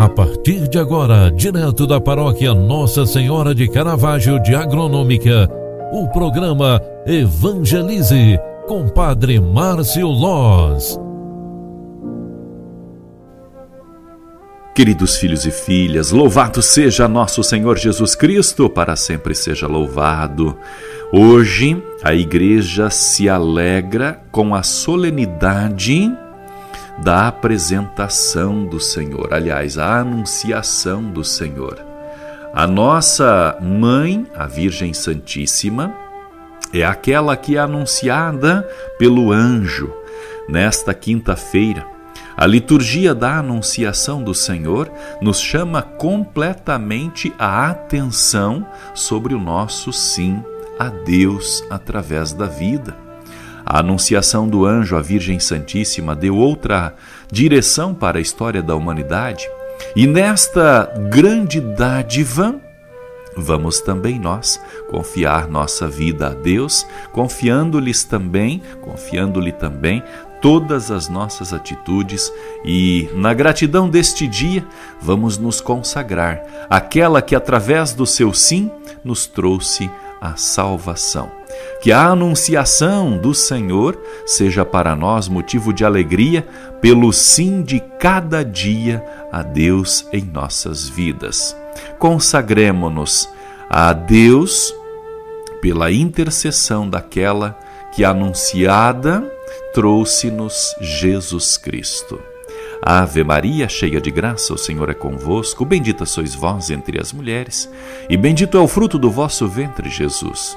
A partir de agora, direto da paróquia Nossa Senhora de Caravaggio de Agronômica, o programa Evangelize com Padre Márcio Loz. Queridos filhos e filhas, louvado seja nosso Senhor Jesus Cristo, para sempre seja louvado. Hoje a igreja se alegra com a solenidade da apresentação do Senhor, aliás, a anunciação do Senhor. A nossa mãe, a Virgem Santíssima, é aquela que é anunciada pelo anjo nesta quinta-feira. A liturgia da Anunciação do Senhor nos chama completamente a atenção sobre o nosso sim a Deus através da vida. A anunciação do anjo à Virgem Santíssima deu outra direção para a história da humanidade, e nesta grande dádiva, vamos também nós confiar nossa vida a Deus, confiando-lhes também, confiando-lhe também todas as nossas atitudes. E, na gratidão deste dia, vamos nos consagrar. Àquela que, através do seu sim, nos trouxe a salvação. Que a anunciação do Senhor seja para nós motivo de alegria pelo sim de cada dia a Deus em nossas vidas. Consagremos-nos a Deus pela intercessão daquela que anunciada trouxe-nos Jesus Cristo. Ave Maria, cheia de graça, o Senhor é convosco. Bendita sois vós entre as mulheres, e bendito é o fruto do vosso ventre, Jesus.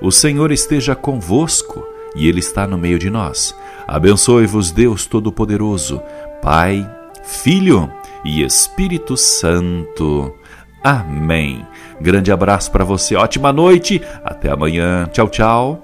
O Senhor esteja convosco e Ele está no meio de nós. Abençoe-vos, Deus Todo-Poderoso, Pai, Filho e Espírito Santo. Amém. Grande abraço para você, ótima noite, até amanhã. Tchau, tchau.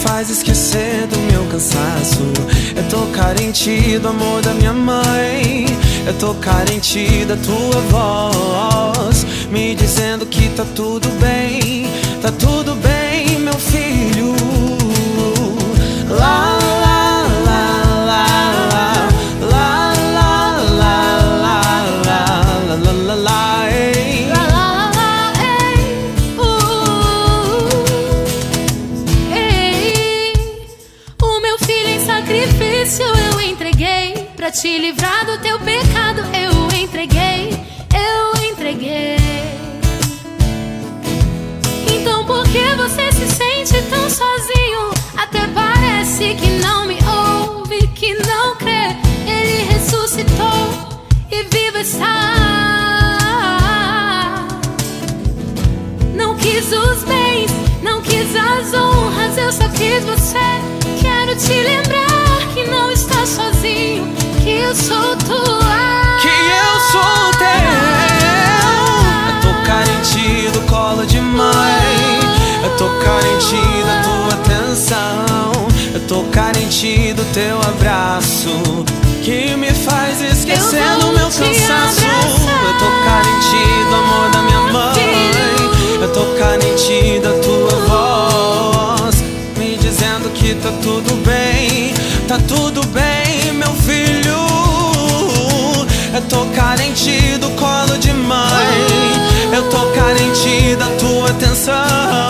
faz esquecer do meu cansaço. Eu tô carente do amor da minha mãe. Eu tô carente da tua voz, me dizendo que tá tudo bem, tá tudo bem, meu filho. Lá pensar. Não quis os bens, não quis as honras, eu só quis você. Quero te lembrar que não está sozinho, que eu sou tua. Que eu sou teu. Eu tô carente do colo de mãe. Eu tô carente da tua atenção. Eu tô carente do teu abraço. tudo bem, meu filho. É Eu tô carente do colo de mãe. Eu tô carente da tua atenção.